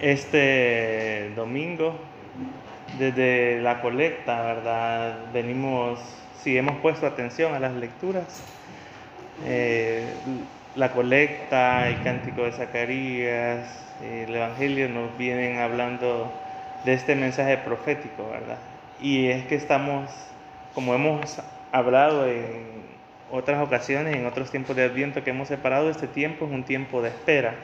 este domingo, desde la colecta, ¿verdad? Venimos, si hemos puesto atención a las lecturas, eh, la colecta, el cántico de Zacarías, el Evangelio nos vienen hablando de este mensaje profético, ¿verdad? Y es que estamos, como hemos hablado en otras ocasiones, en otros tiempos de Adviento que hemos separado, este tiempo es un tiempo de espera.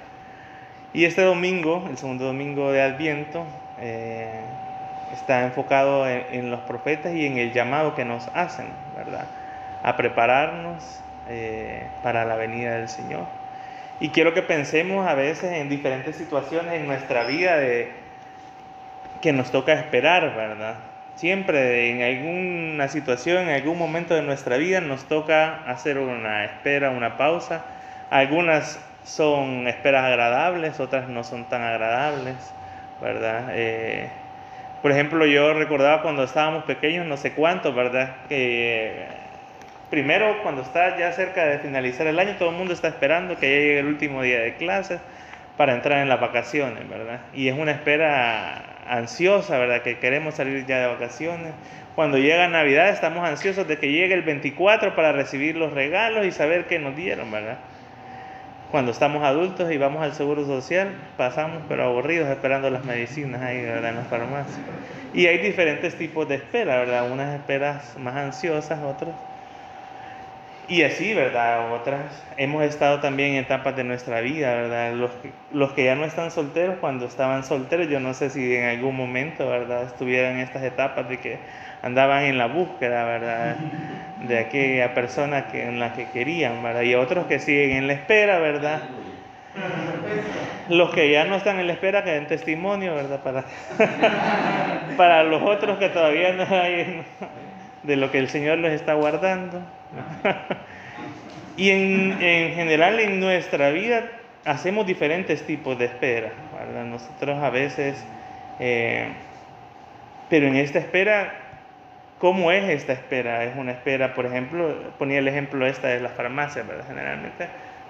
Y este domingo, el segundo domingo de Adviento, eh, está enfocado en, los profetas y en el llamado que nos hacen, ¿verdad? A prepararnos eh, para la venida del Señor. Y quiero que pensemos a veces en diferentes situaciones en nuestra vida de que nos toca esperar, ¿verdad? Siempre en alguna situación, en algún momento de nuestra vida nos toca hacer una espera, una pausa. Algunas son esperas agradables, otras no son tan agradables, ¿verdad? Eh, por ejemplo, yo recordaba cuando estábamos pequeños, no sé cuánto, ¿verdad? Que primero cuando está ya cerca de finalizar el año, todo el mundo está esperando que ya llegue el último día de clases para entrar en las vacaciones, ¿verdad? Y es una espera ansiosa, ¿verdad? Que queremos salir ya de vacaciones. Cuando llega Navidad estamos ansiosos de que llegue el 24 para recibir los regalos y saber qué nos dieron, ¿verdad? Cuando estamos adultos y vamos al Seguro Social, pasamos pero aburridos esperando las medicinas ahí, ¿verdad? En las farmacias. Y hay diferentes tipos de espera, ¿verdad? Unas esperas más ansiosas, otras y así, ¿verdad? Otras, hemos estado también en etapas de nuestra vida, ¿verdad? Los que, los que ya no están solteros, cuando estaban solteros, yo no sé si en algún momento, ¿verdad? Estuvieran en estas etapas de que andaban en la búsqueda, ¿verdad? De aquella persona que, en la que querían, ¿verdad? Y otros que siguen en la espera, ¿verdad? Los que ya no están en la espera, que den testimonio, ¿verdad? Para, para los otros que todavía no hay de lo que el Señor les está guardando. y en, general en nuestra vida hacemos diferentes tipos de espera, Nosotros a veces, eh, pero en esta espera, ¿cómo es esta espera? Es una espera, por ejemplo, ponía el ejemplo esta de las farmacias, ¿verdad? Generalmente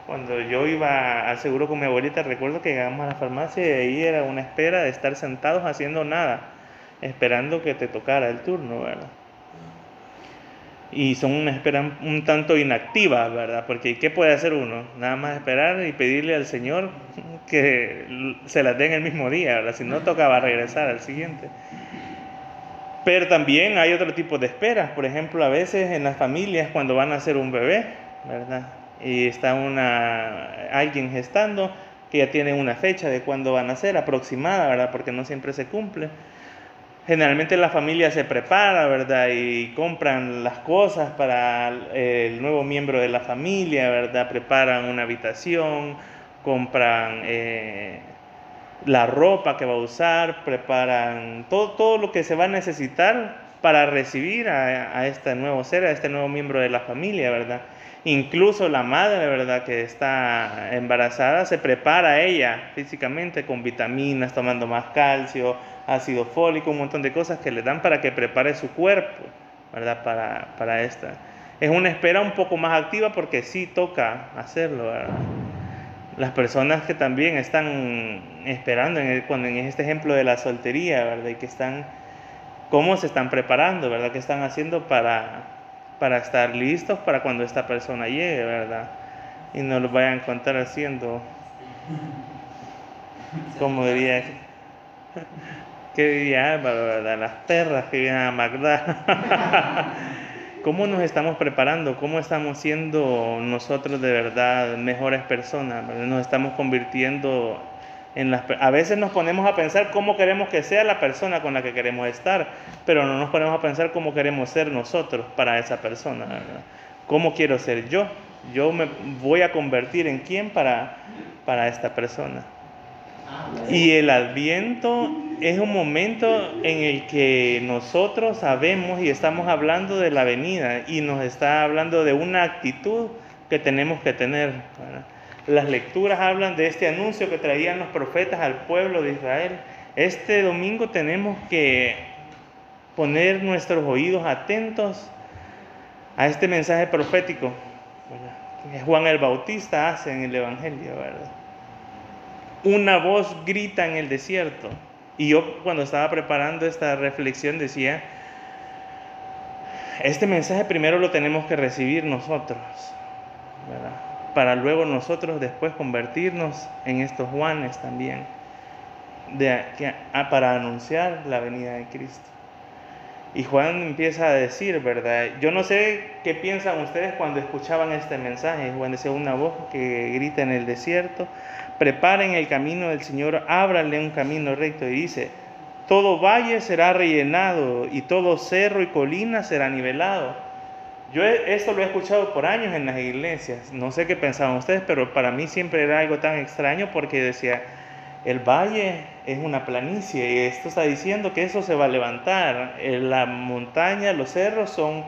cuando yo iba al seguro con mi abuelita, recuerdo que llegamos a la farmacia y ahí era una espera de estar sentados haciendo nada, esperando que te tocara el turno, ¿verdad? Y son una espera un tanto inactiva, ¿verdad? Porque ¿qué puede hacer uno? Nada más esperar y pedirle al Señor que se las den el mismo día, ¿verdad? Si no tocaba regresar al siguiente. Pero también hay otro tipo de esperas, por ejemplo, a veces en las familias cuando van a hacer un bebé, ¿verdad? Y está una, alguien gestando que ya tiene una fecha de cuándo van a ser aproximada, ¿verdad? Porque no siempre se cumple. Generalmente la familia se prepara, ¿verdad? Y compran las cosas para el nuevo miembro de la familia, ¿verdad? Preparan una habitación, compran eh, la ropa que va a usar, preparan todo, todo lo que se va a necesitar para recibir a, este nuevo ser, a este nuevo miembro de la familia, ¿verdad? Incluso la madre, ¿verdad? Que está embarazada, se prepara ella físicamente con vitaminas, tomando más calcio, ácido fólico, un montón de cosas que le dan para que prepare su cuerpo, ¿verdad? Para, para esta. Es una espera un poco más activa porque sí toca hacerlo, ¿verdad? Las personas que también están esperando, en, cuando en este ejemplo de la soltería, ¿verdad? Y que están, ¿cómo se están preparando, ¿verdad? ¿Qué están haciendo para, para estar listos para cuando esta persona llegue, ¿verdad? Y no lo vayan a encontrar haciendo, como diría Qué diría ¿verdad? Las perras que vienen a Magdala. ¿Cómo nos estamos preparando? ¿Cómo estamos siendo nosotros de verdad mejores personas? Nos estamos convirtiendo en las... A veces nos ponemos a pensar cómo queremos que sea la persona con la que queremos estar, pero no nos ponemos a pensar cómo queremos ser nosotros para esa persona. ¿Cómo quiero ser yo? Yo me voy a convertir en quién para, para esta persona. Y el adviento es un momento en el que nosotros sabemos y estamos hablando de la venida y nos está hablando de una actitud que tenemos que tener. Las lecturas hablan de este anuncio que traían los profetas al pueblo de Israel. Este domingo tenemos que poner nuestros oídos atentos a este mensaje profético que Juan el Bautista hace en el Evangelio, ¿verdad? una voz grita en el desierto. Y yo cuando estaba preparando esta reflexión decía, este mensaje primero lo tenemos que recibir nosotros, para luego nosotros después convertirnos en estos Juanes también, para anunciar la venida de Cristo. Y Juan empieza a decir, ¿verdad? Yo no sé qué piensan ustedes cuando escuchaban este mensaje. Juan decía una voz que grita en el desierto, preparen el camino del Señor, ábranle un camino recto. Y dice, todo valle será rellenado y todo cerro y colina será nivelado. Yo esto lo he escuchado por años en las iglesias. No sé qué pensaban ustedes, pero para mí siempre era algo tan extraño porque decía, el valle es una planicie y esto está diciendo que eso se va a levantar. Eh, la montaña, los cerros son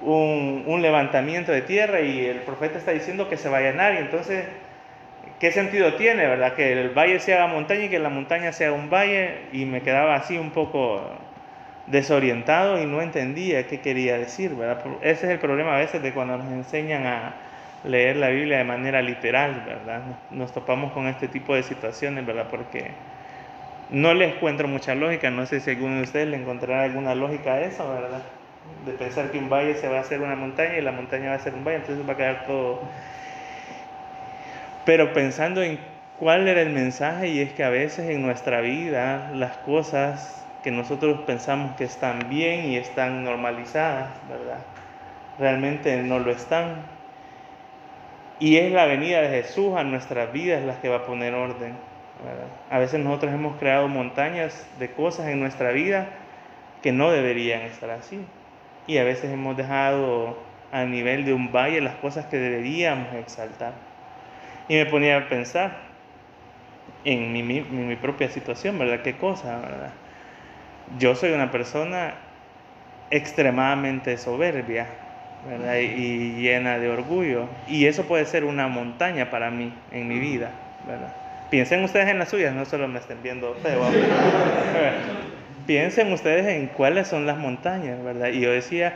un, levantamiento de tierra y el profeta está diciendo que se va a llenar. Entonces, ¿qué sentido tiene, verdad? Que el valle se haga montaña y que la montaña sea un valle. Y me quedaba así un poco desorientado y no entendía qué quería decir, ¿verdad? Ese es el problema a veces de cuando nos enseñan a, leer la Biblia de manera literal, ¿verdad? Nos topamos con este tipo de situaciones, ¿verdad? Porque no les encuentro mucha lógica, no sé si alguno de ustedes le encontrará alguna lógica a eso, ¿verdad? De pensar que un valle se va a hacer una montaña y la montaña va a ser un valle, entonces va a quedar todo... Pero pensando en cuál era el mensaje y es que a veces en nuestra vida las cosas que nosotros pensamos que están bien y están normalizadas, ¿verdad? Realmente no lo están y es la venida de Jesús a nuestras vidas la que va a poner orden. A veces nosotros hemos creado montañas de cosas en nuestra vida que no deberían estar así. Y a veces hemos dejado a nivel de un valle las cosas que deberíamos exaltar. Y me ponía a pensar en mi, mi propia situación, ¿verdad? ¿Qué cosa, verdad? Yo soy una persona extremadamente soberbia, y llena de orgullo. Y eso puede ser una montaña para mí en mi vida. ¿verdad? Piensen ustedes en las suyas, no solo me estén viendo feo. Piensen ustedes en cuáles son las montañas, ¿verdad? Y yo decía,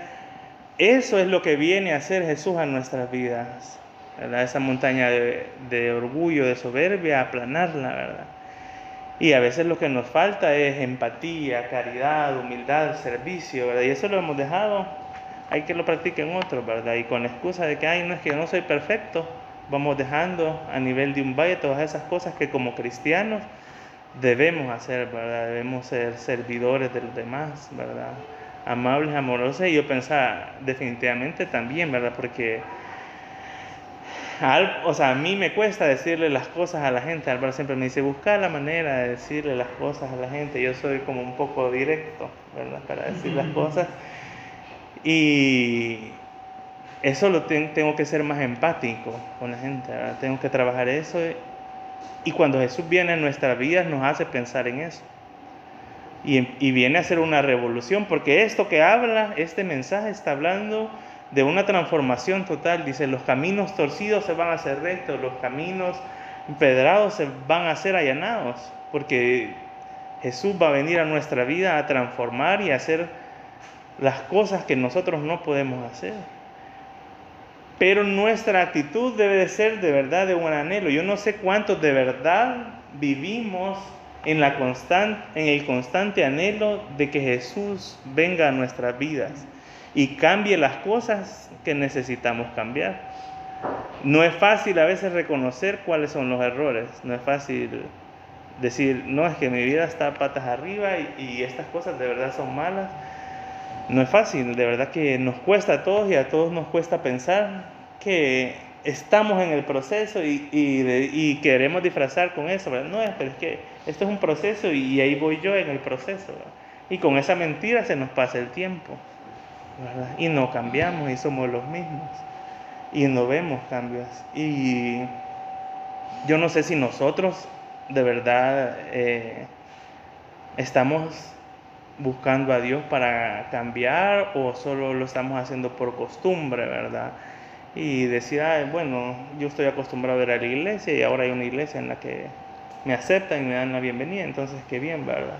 eso es lo que viene a hacer Jesús a nuestras vidas. ¿verdad? Esa montaña de, de orgullo, de soberbia, aplanarla, ¿verdad? Y a veces lo que nos falta es empatía, caridad, humildad, servicio, ¿verdad? Y eso lo hemos dejado hay que lo practiquen otros, ¿verdad? Y con la excusa de que, ay, no es que yo no soy perfecto, vamos dejando a nivel de un valle todas esas cosas que como cristianos debemos hacer, ¿verdad? Debemos ser servidores de los demás, ¿verdad? Amables, amorosos. Y yo pensaba, definitivamente también, ¿verdad? Porque, o sea, a mí me cuesta decirle las cosas a la gente. Álvaro siempre me dice, busca la manera de decirle las cosas a la gente. Yo soy como un poco directo, ¿verdad? Para decir las cosas. Y eso lo tengo que ser más empático con la gente, tengo que trabajar eso. Y cuando Jesús viene en nuestras vidas nos hace pensar en eso. Y, viene a ser una revolución, porque esto que habla, este mensaje está hablando de una transformación total. Dice, los caminos torcidos se van a hacer rectos, los caminos empedrados se van a ser allanados, porque Jesús va a venir a nuestra vida a transformar y a hacer las cosas que nosotros no podemos hacer. Pero nuestra actitud debe de ser de verdad de un anhelo. Yo no sé cuántos de verdad vivimos en, la en el constante anhelo de que Jesús venga a nuestras vidas y cambie las cosas que necesitamos cambiar. No es fácil a veces reconocer cuáles son los errores, no es fácil decir, no, es que mi vida está patas arriba y estas cosas de verdad son malas no es fácil, de verdad que nos cuesta a todos y a todos nos cuesta pensar que estamos en el proceso y, queremos disfrazar con eso, No, pero es que esto es un proceso y ahí voy yo en el proceso. Y con esa mentira se nos pasa el tiempo, Y no cambiamos y somos los mismos. Y no vemos cambios. Y yo no sé si nosotros de verdad eh, estamos buscando a Dios para cambiar o solo lo estamos haciendo por costumbre, ¿verdad? Y decir, bueno, yo estoy acostumbrado a ir a la iglesia y ahora hay una iglesia en la que me aceptan y me dan la bienvenida, entonces qué bien, ¿verdad?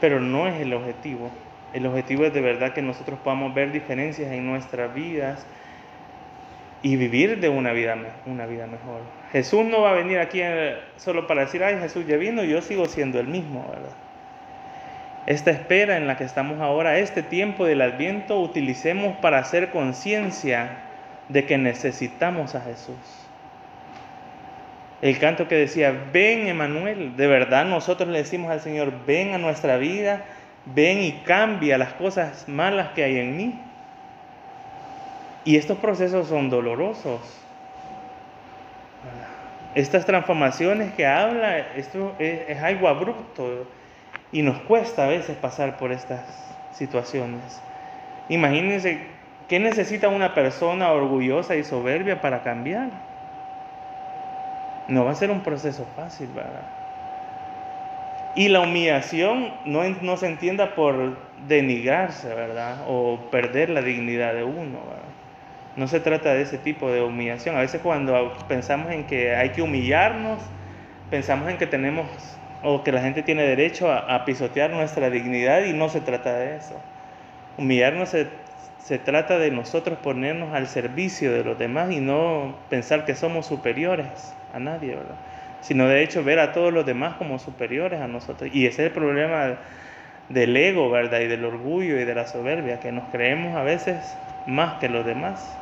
Pero no es el objetivo. El objetivo es de verdad que nosotros podamos ver diferencias en nuestras vidas y vivir de una vida, una vida mejor. Jesús no va a venir aquí eh, solo para decir, ay, Jesús ya vino, yo sigo siendo el mismo, ¿verdad? Esta espera en la que estamos ahora, este tiempo del adviento, utilicemos para hacer conciencia de que necesitamos a Jesús. El canto que decía, ven Emanuel, de verdad nosotros le decimos al Señor, ven a nuestra vida, ven y cambia las cosas malas que hay en mí. Y estos procesos son dolorosos. Estas transformaciones que habla, esto es, algo abrupto y nos cuesta a veces pasar por estas situaciones. Imagínense qué necesita una persona orgullosa y soberbia para cambiar. No va a ser un proceso fácil, ¿verdad? Y la humillación no, no se entienda por denigrarse, ¿verdad? O perder la dignidad de uno, ¿verdad? No se trata de ese tipo de humillación. A veces cuando pensamos en que hay que humillarnos, pensamos en que tenemos o que la gente tiene derecho a, pisotear nuestra dignidad y no se trata de eso. Humillarnos se, se, trata de nosotros ponernos al servicio de los demás y no pensar que somos superiores a nadie, ¿verdad? Sino de hecho ver a todos los demás como superiores a nosotros. Y ese es el problema del ego, ¿verdad? Y del orgullo y de la soberbia, que nos creemos a veces más que los demás.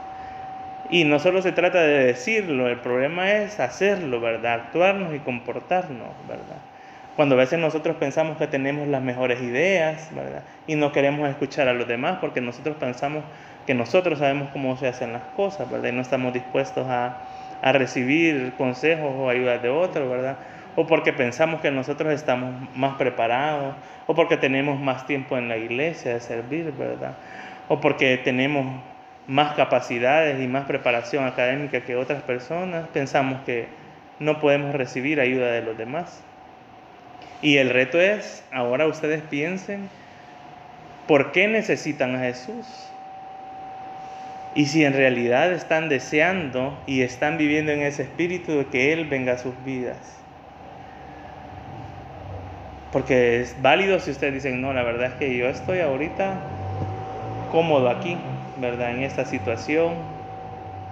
Y no solo se trata de decirlo, el problema es hacerlo, ¿verdad? Actuarnos y comportarnos, ¿verdad? Cuando a veces nosotros pensamos que tenemos las mejores ideas, ¿verdad? Y no queremos escuchar a los demás porque nosotros pensamos que nosotros sabemos cómo se hacen las cosas, ¿verdad? Y no estamos dispuestos a, a recibir consejos o ayudas de otros, ¿verdad? O porque pensamos que nosotros estamos más preparados, o porque tenemos más tiempo en la iglesia de servir, ¿verdad? O porque tenemos más capacidades y más preparación académica que otras personas, pensamos que no podemos recibir ayuda de los demás. Y el reto es, ahora ustedes piensen, ¿por qué necesitan a Jesús? Y si en realidad están deseando y están viviendo en ese espíritu de que Él venga a sus vidas. Porque es válido si ustedes dicen, no, la verdad es que yo estoy ahorita cómodo aquí, ¿verdad? En esta situación.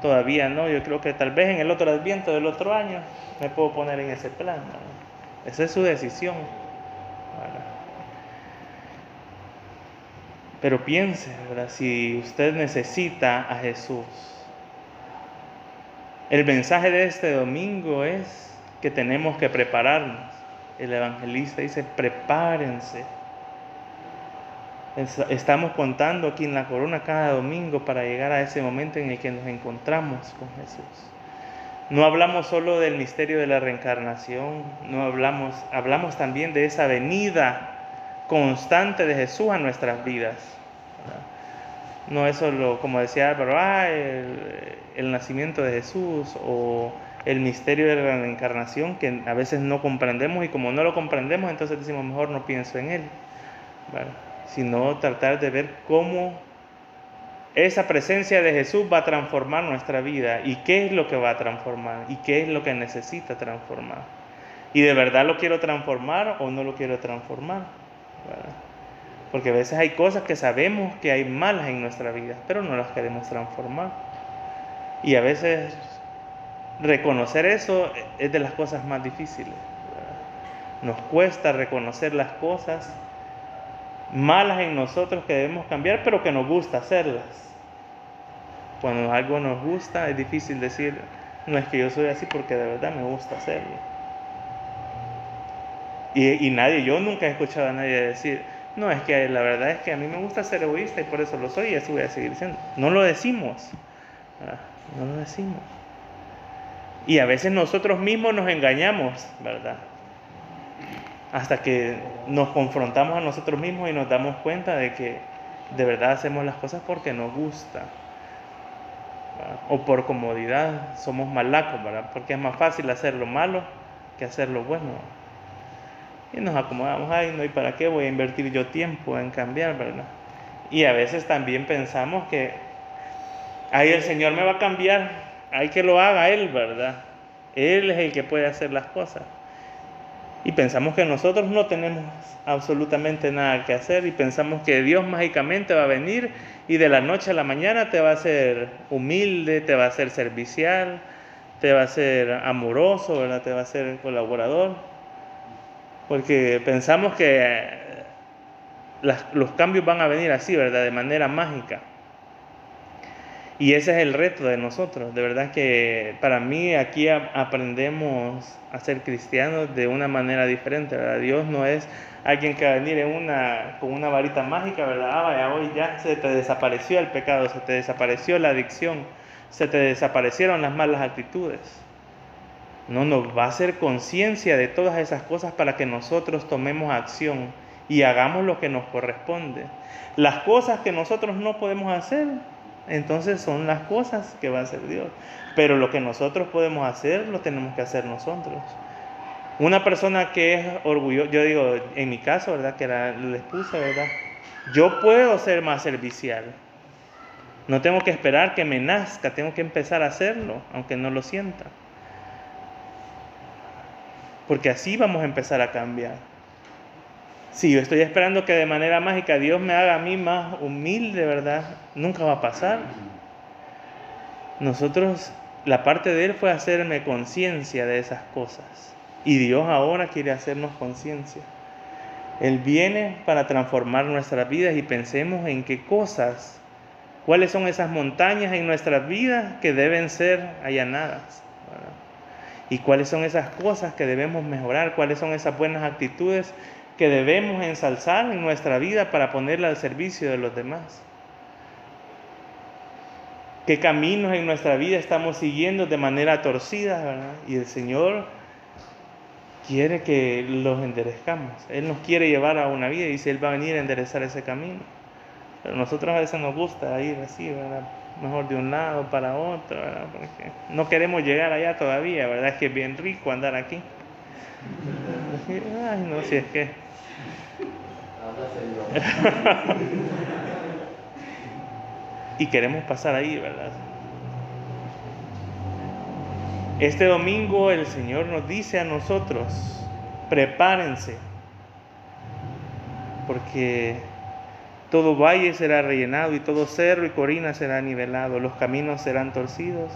Todavía no, yo creo que tal vez en el otro adviento del otro año me puedo poner en ese plan. Esa es su decisión. Pero piense, ¿verdad? Si usted necesita a Jesús, el mensaje de este domingo es que tenemos que prepararnos. El evangelista dice, prepárense Estamos contando aquí en la corona cada domingo para llegar a ese momento en el que nos encontramos con Jesús. No hablamos solo del misterio de la reencarnación, no hablamos, hablamos también de esa venida constante de Jesús a nuestras vidas. No es solo, como decía Álvaro, ah, el, nacimiento de Jesús o el misterio de la reencarnación que a veces no comprendemos y como no lo comprendemos, entonces decimos, mejor no pienso en él sino tratar de ver cómo esa presencia de Jesús va a transformar nuestra vida y qué es lo que va a transformar y qué es lo que necesita transformar. Y de verdad lo quiero transformar o no lo quiero transformar. Porque a veces hay cosas que sabemos que hay malas en nuestra vida, pero no las queremos transformar. Y a veces reconocer eso es de las cosas más difíciles. Nos cuesta reconocer las cosas malas en nosotros que debemos cambiar, pero que nos gusta hacerlas. Cuando algo nos gusta, es difícil decir, no es que yo soy así porque de verdad me gusta hacerlo. Y, nadie, yo nunca he escuchado a nadie decir, no, es que la verdad es que a mí me gusta ser egoísta y por eso lo soy y así voy a seguir siendo. No lo decimos. No lo decimos. Y a veces nosotros mismos nos engañamos, ¿verdad? Hasta que nos confrontamos a nosotros mismos y nos damos cuenta de que de verdad hacemos las cosas porque nos gusta. O por comodidad, somos malacos, ¿verdad? Porque es más fácil hacer lo malo que hacer lo bueno. Y nos acomodamos, ay, no, ¿y para qué voy a invertir yo tiempo en cambiar, verdad? Y a veces también pensamos que, ay, el Señor me va a cambiar, hay que lo haga Él, ¿verdad? Él es el que puede hacer las cosas. Y pensamos que nosotros no tenemos absolutamente nada que hacer y pensamos que Dios mágicamente va a venir y de la noche a la mañana te va a ser humilde, te va a ser servicial, te va a ser amoroso, ¿verdad? te va a ser colaborador. Porque pensamos que los cambios van a venir así, ¿verdad? De manera mágica. Y ese es el reto de nosotros. De verdad que para mí aquí aprendemos a ser cristianos de una manera diferente. Dios no es alguien que va a venir con una varita mágica, ¿verdad? Ah, vaya, hoy ya se te desapareció el pecado, se te desapareció la adicción, se te desaparecieron las malas actitudes. No, nos va a hacer conciencia de todas esas cosas para que nosotros tomemos acción y hagamos lo que nos corresponde. Las cosas que nosotros no podemos hacer, entonces son las cosas que va a hacer Dios. Pero lo que nosotros podemos hacer, lo tenemos que hacer nosotros. Una persona que es orgullosa, yo digo, en mi caso, ¿verdad? Que la esposa, ¿verdad? Yo puedo ser más servicial. No tengo que esperar que me nazca, tengo que empezar a hacerlo, aunque no lo sienta. Porque así vamos a empezar a cambiar. Si yo estoy esperando que de manera mágica Dios me haga a mí más humilde, ¿verdad? Nunca va a pasar. Nosotros, la parte de Él fue hacerme conciencia de esas cosas. Y Dios ahora quiere hacernos conciencia. Él viene para transformar nuestras vidas y pensemos en qué cosas, cuáles son esas montañas en nuestras vidas que deben ser allanadas. Y cuáles son esas cosas que debemos mejorar, cuáles son esas buenas actitudes que debemos ensalzar en nuestra vida para ponerla al servicio de los demás. ¿Qué caminos en nuestra vida estamos siguiendo de manera torcida? Y el Señor quiere que los enderezcamos. Él nos quiere llevar a una vida y dice, Él va a venir a enderezar ese camino. Pero nosotros a veces nos gusta ir así, ¿verdad? Mejor de un lado para otro, ¿verdad? Porque no queremos llegar allá todavía, ¿verdad? Es que es bien rico andar aquí. Ay, no, si es que y queremos pasar ahí, ¿verdad? Este domingo el Señor nos dice a nosotros, prepárense, porque todo valle será rellenado y todo cerro y corina será nivelado, los caminos serán torcidos,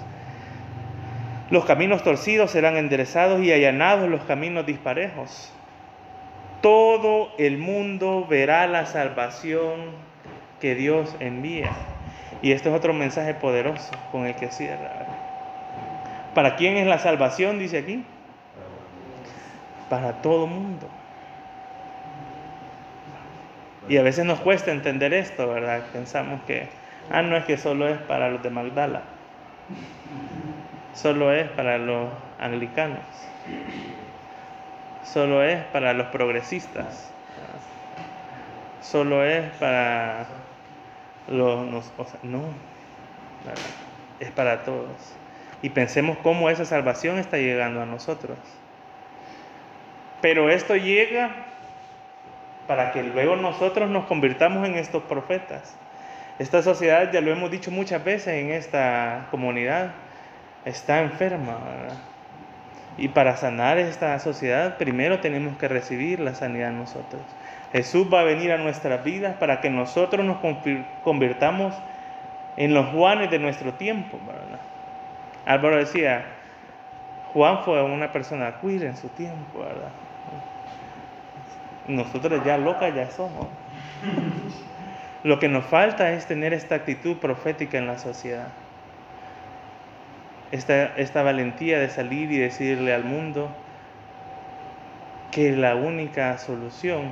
los caminos torcidos serán enderezados y allanados los caminos disparejos todo el mundo verá la salvación que Dios envía. Y este es otro mensaje poderoso con el que cierra. ¿Para quién es la salvación? Dice aquí. Para todo mundo. Y a veces nos cuesta entender esto, ¿verdad? Pensamos que, ah, no es que solo es para los de Magdala. Solo es para los anglicanos solo es para los progresistas, solo es para los... no, es para todos. Y pensemos cómo esa salvación está llegando a nosotros. Pero esto llega para que luego nosotros nos convirtamos en estos profetas. Esta sociedad, ya lo hemos dicho muchas veces en esta comunidad, está enferma. ¿verdad? Y para sanar esta sociedad, primero tenemos que recibir la sanidad nosotros. Jesús va a venir a nuestras vidas para que nosotros nos convirtamos en los Juanes de nuestro tiempo. Álvaro decía, Juan fue una persona queer en su tiempo, ¿verdad? Nosotros ya locas ya somos. Lo que nos falta es tener esta actitud profética en la sociedad esta, valentía de salir y decirle al mundo que la única solución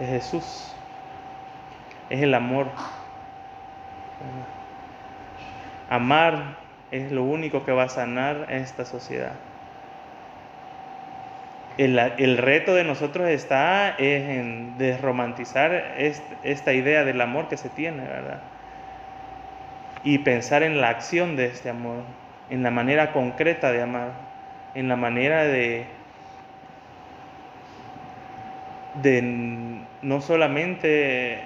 es Jesús, es el amor. Amar es lo único que va a sanar esta sociedad. El, el, reto de nosotros está en desromantizar esta idea del amor que se tiene, ¿verdad? Y pensar en la acción de este amor, en la manera concreta de amar, en la manera de, de no solamente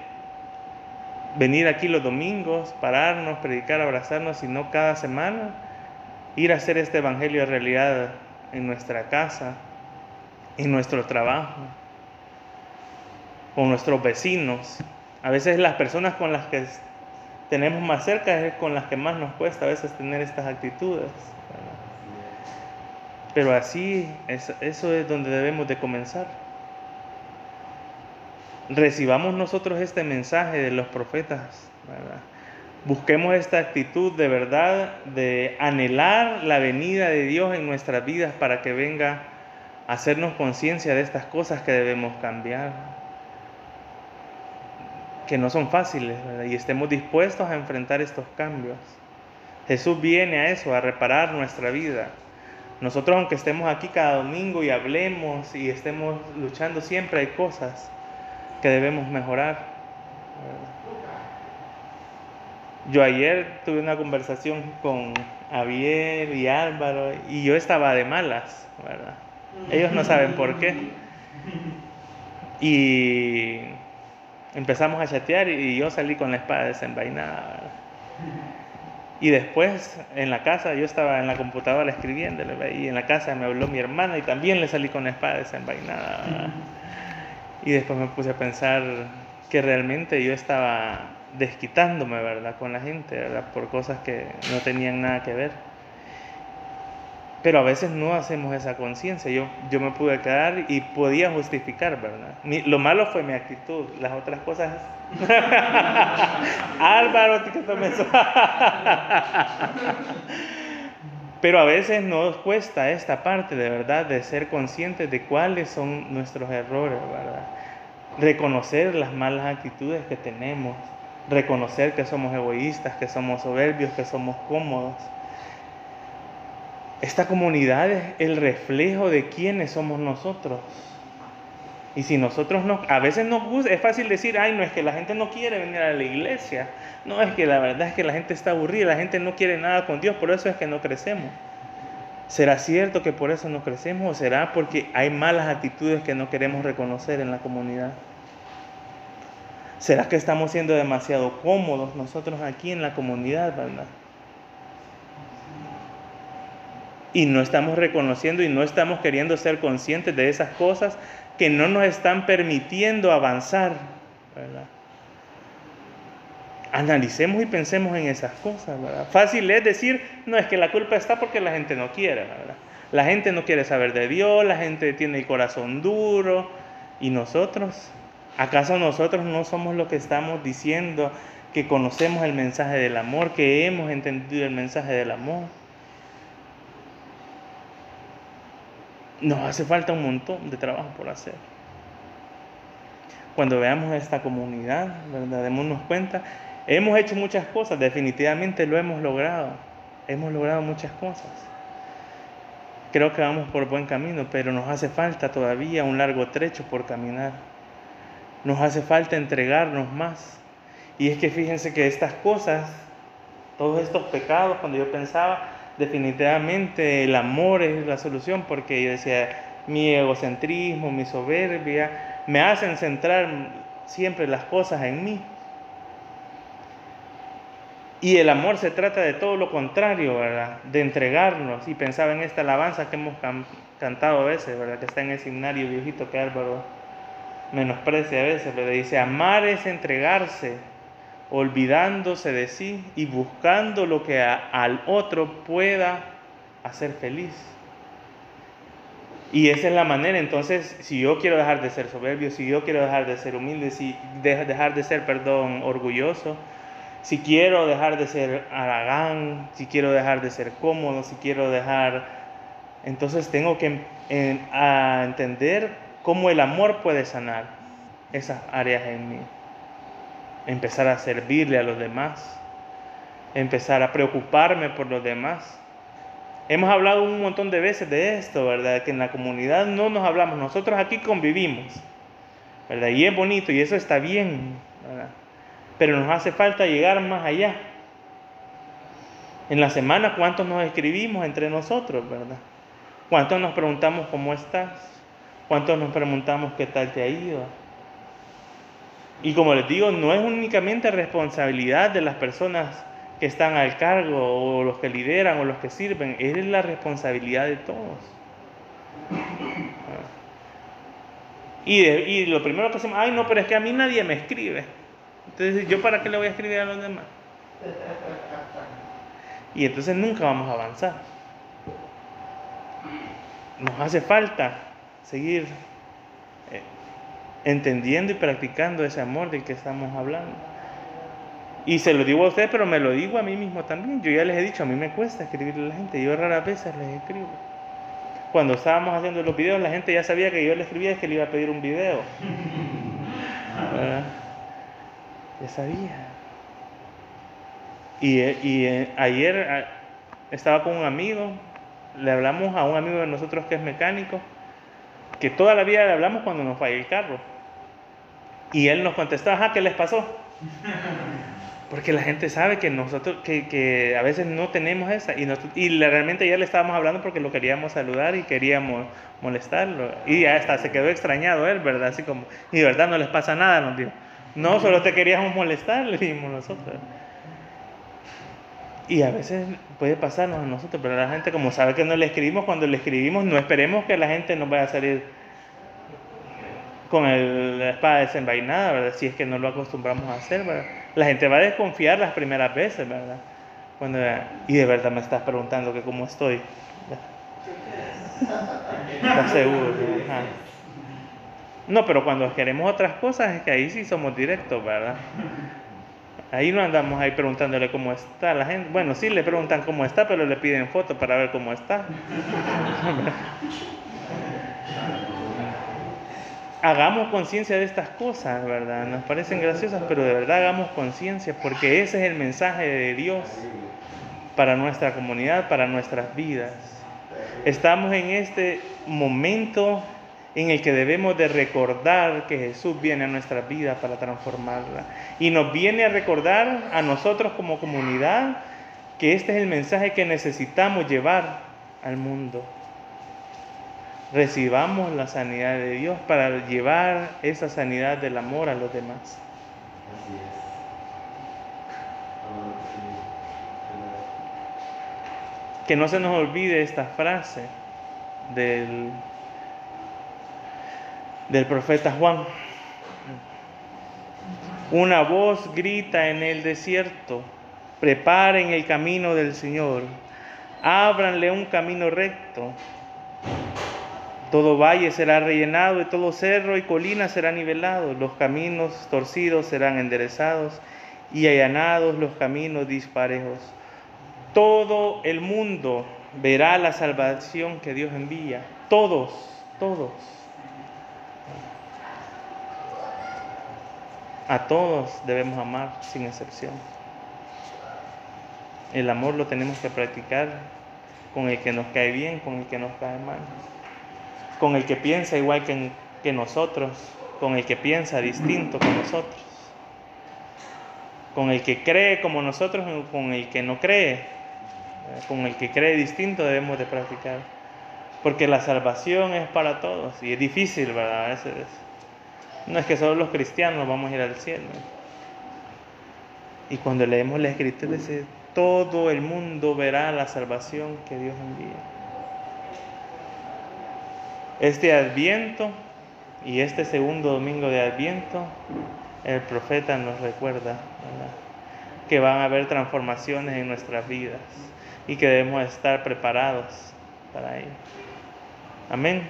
venir aquí los domingos, pararnos, predicar, abrazarnos, sino cada semana ir a hacer este evangelio realidad en nuestra casa, en nuestro trabajo, con nuestros vecinos. A veces las personas con las que tenemos más cerca es con las que más nos cuesta a veces tener estas actitudes. Pero así, eso es donde debemos de comenzar. Recibamos nosotros este mensaje de los profetas. Busquemos esta actitud de verdad de anhelar la venida de Dios en nuestras vidas para que venga a hacernos conciencia de estas cosas que debemos cambiar, que no son fáciles, y estemos dispuestos a enfrentar estos cambios. Jesús viene a eso, a reparar nuestra vida. Nosotros aunque estemos aquí cada domingo y hablemos y estemos luchando, siempre hay cosas que debemos mejorar. Yo ayer tuve una conversación con Javier y Álvaro y yo estaba de malas, ¿verdad? Ellos no saben por qué. Y empezamos a chatear y yo salí con la espada desenvainada. Y después en la casa, yo estaba en la computadora escribiéndole, y en la casa me habló mi hermana y también le salí con la espada desenvainada. Y después me puse a pensar que realmente yo estaba desquitándome, ¿verdad?, con la gente, ¿verdad?, por cosas que no tenían nada que ver. Pero a veces no hacemos esa conciencia. Yo, yo me pude quedar y podía justificar, ¿verdad? lo malo fue mi actitud. Las otras cosas. Álvaro. Pero a veces nos cuesta esta parte de verdad de ser conscientes de cuáles son nuestros errores, ¿verdad? Reconocer las malas actitudes que tenemos, reconocer que somos egoístas, que somos soberbios, que somos cómodos esta comunidad es el reflejo de quiénes somos nosotros. Y si nosotros no, a veces nos gusta, es fácil decir, ay, no es que la gente no quiere venir a la iglesia. No, es que la verdad es que la gente está aburrida, la gente no quiere nada con Dios, por eso es que no crecemos. ¿Será cierto que por eso no crecemos o será porque hay malas actitudes que no queremos reconocer en la comunidad? ¿Será que estamos siendo demasiado cómodos nosotros aquí en la comunidad, verdad? Y no estamos reconociendo y no estamos queriendo ser conscientes de esas cosas que no nos están permitiendo avanzar. Analicemos y pensemos en esas cosas. Fácil es decir, no es que la culpa está porque la gente no quiere. La gente no quiere saber de Dios, la gente tiene el corazón duro. ¿Y nosotros? ¿Acaso nosotros no somos lo que estamos diciendo que conocemos el mensaje del amor, que hemos entendido el mensaje del amor? Nos hace falta un montón de trabajo por hacer. Cuando veamos esta comunidad, ¿verdad? démonos cuenta, hemos hecho muchas cosas, definitivamente lo hemos logrado, hemos logrado muchas cosas. Creo que vamos por buen camino, pero nos hace falta todavía un largo trecho por caminar. Nos hace falta entregarnos más. Y es que fíjense que estas cosas, todos estos pecados, cuando yo pensaba, definitivamente el amor es la solución porque yo decía, mi egocentrismo, mi soberbia, me hacen centrar siempre las cosas en mí. Y el amor se trata de todo lo contrario. De entregarnos. Y pensaba en esta alabanza que hemos cantado a veces, ¿verdad? Que está en ese himnario viejito que Álvaro menosprecia a veces, pero dice, amar es entregarse olvidándose de sí y buscando lo que al otro pueda hacer feliz. Y esa es la manera, entonces, si yo quiero dejar de ser soberbio, si yo quiero dejar de ser humilde, si dejar de ser, perdón, orgulloso, si quiero dejar de ser aragán, si quiero dejar de ser cómodo, si quiero dejar, entonces tengo que entender cómo el amor puede sanar esas áreas en mí empezar a servirle a los demás, empezar a preocuparme por los demás. Hemos hablado un montón de veces de esto, ¿verdad? Que en la comunidad no nos hablamos, nosotros aquí convivimos, ¿verdad? Y es bonito y eso está bien, ¿verdad? Pero nos hace falta llegar más allá. En la semana, ¿cuántos nos escribimos entre nosotros, verdad? ¿Cuántos nos preguntamos cómo estás? ¿Cuántos nos preguntamos qué tal te ha ido? Y como les digo, no es únicamente responsabilidad de las personas que están al cargo o los que lideran o los que sirven, es la responsabilidad de todos. Y, y lo primero que hacemos, ay no, pero es que a mí nadie me escribe. Entonces, ¿yo para qué le voy a escribir a los demás? Y entonces nunca vamos a avanzar. Nos hace falta seguir entendiendo y practicando ese amor del que estamos hablando. Y se lo digo a ustedes, pero me lo digo a mí mismo también. Yo ya les he dicho, a mí me cuesta escribirle a la gente. Yo raras veces les escribo. Cuando estábamos haciendo los videos, la gente ya sabía que yo le escribía y que le iba a pedir un video. Ya sabía. Y, y eh, ayer ah, estaba con un amigo, le hablamos a un amigo de nosotros que es mecánico, que toda la vida le hablamos cuando nos falla el carro. Y él nos contestó, ajá, ¿qué les pasó? Porque la gente sabe que nosotros, que, que a veces no tenemos esa. Y, y realmente ya le estábamos hablando porque lo queríamos saludar y queríamos molestarlo. Y hasta se quedó extrañado él, ¿verdad? Así como, y de verdad no les pasa nada, nos dijo. No, solo te queríamos molestar, le dijimos nosotros. Y a veces puede pasarnos a nosotros, pero la gente como sabe que no le escribimos, cuando le escribimos no esperemos que la gente nos vaya a salir con el, la espada desenvainada, ¿verdad? Si es que no lo acostumbramos a hacer, ¿verdad? La gente va a desconfiar las primeras veces, ¿verdad? Y de verdad me estás preguntando que cómo estoy. ¿Estás seguro? No, pero cuando queremos otras cosas es que ahí sí somos directos, ¿verdad? Ahí no andamos ahí preguntándole cómo está la gente. Bueno, sí le preguntan cómo está, pero le piden fotos para ver cómo está. hagamos conciencia de estas cosas, ¿verdad? Nos parecen graciosas, pero de verdad hagamos conciencia, porque ese es el mensaje de Dios para nuestra comunidad, para nuestras vidas. Estamos en este momento en el que debemos de recordar que Jesús viene a nuestra vida para transformarla. Y nos viene a recordar a nosotros como comunidad que este es el mensaje que necesitamos llevar al mundo. Recibamos la sanidad de Dios para llevar esa sanidad del amor a los demás. Que no se nos olvide esta frase del del profeta Juan. Una voz grita en el desierto, preparen el camino del Señor, ábranle un camino recto. Todo valle será rellenado y todo cerro y colina será nivelado, los caminos torcidos serán enderezados y allanados los caminos disparejos. Todo el mundo verá la salvación que Dios envía, todos, todos. A todos debemos amar sin excepción. El amor lo tenemos que practicar con el que nos cae bien, con el que nos cae mal, con el que piensa igual que, nosotros, con el que piensa distinto que nosotros, con el que cree como nosotros, con el que no cree, con el que cree distinto debemos de practicar. Porque la salvación es para todos y es difícil, ¿verdad? Veces no es que solo los cristianos vamos a ir al cielo. Y cuando leemos la escritura dice, todo el mundo verá la salvación que Dios envía. Este adviento y este segundo domingo de adviento, el profeta nos recuerda que van a haber transformaciones en nuestras vidas y que debemos estar preparados para ello. Amén.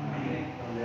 Amén.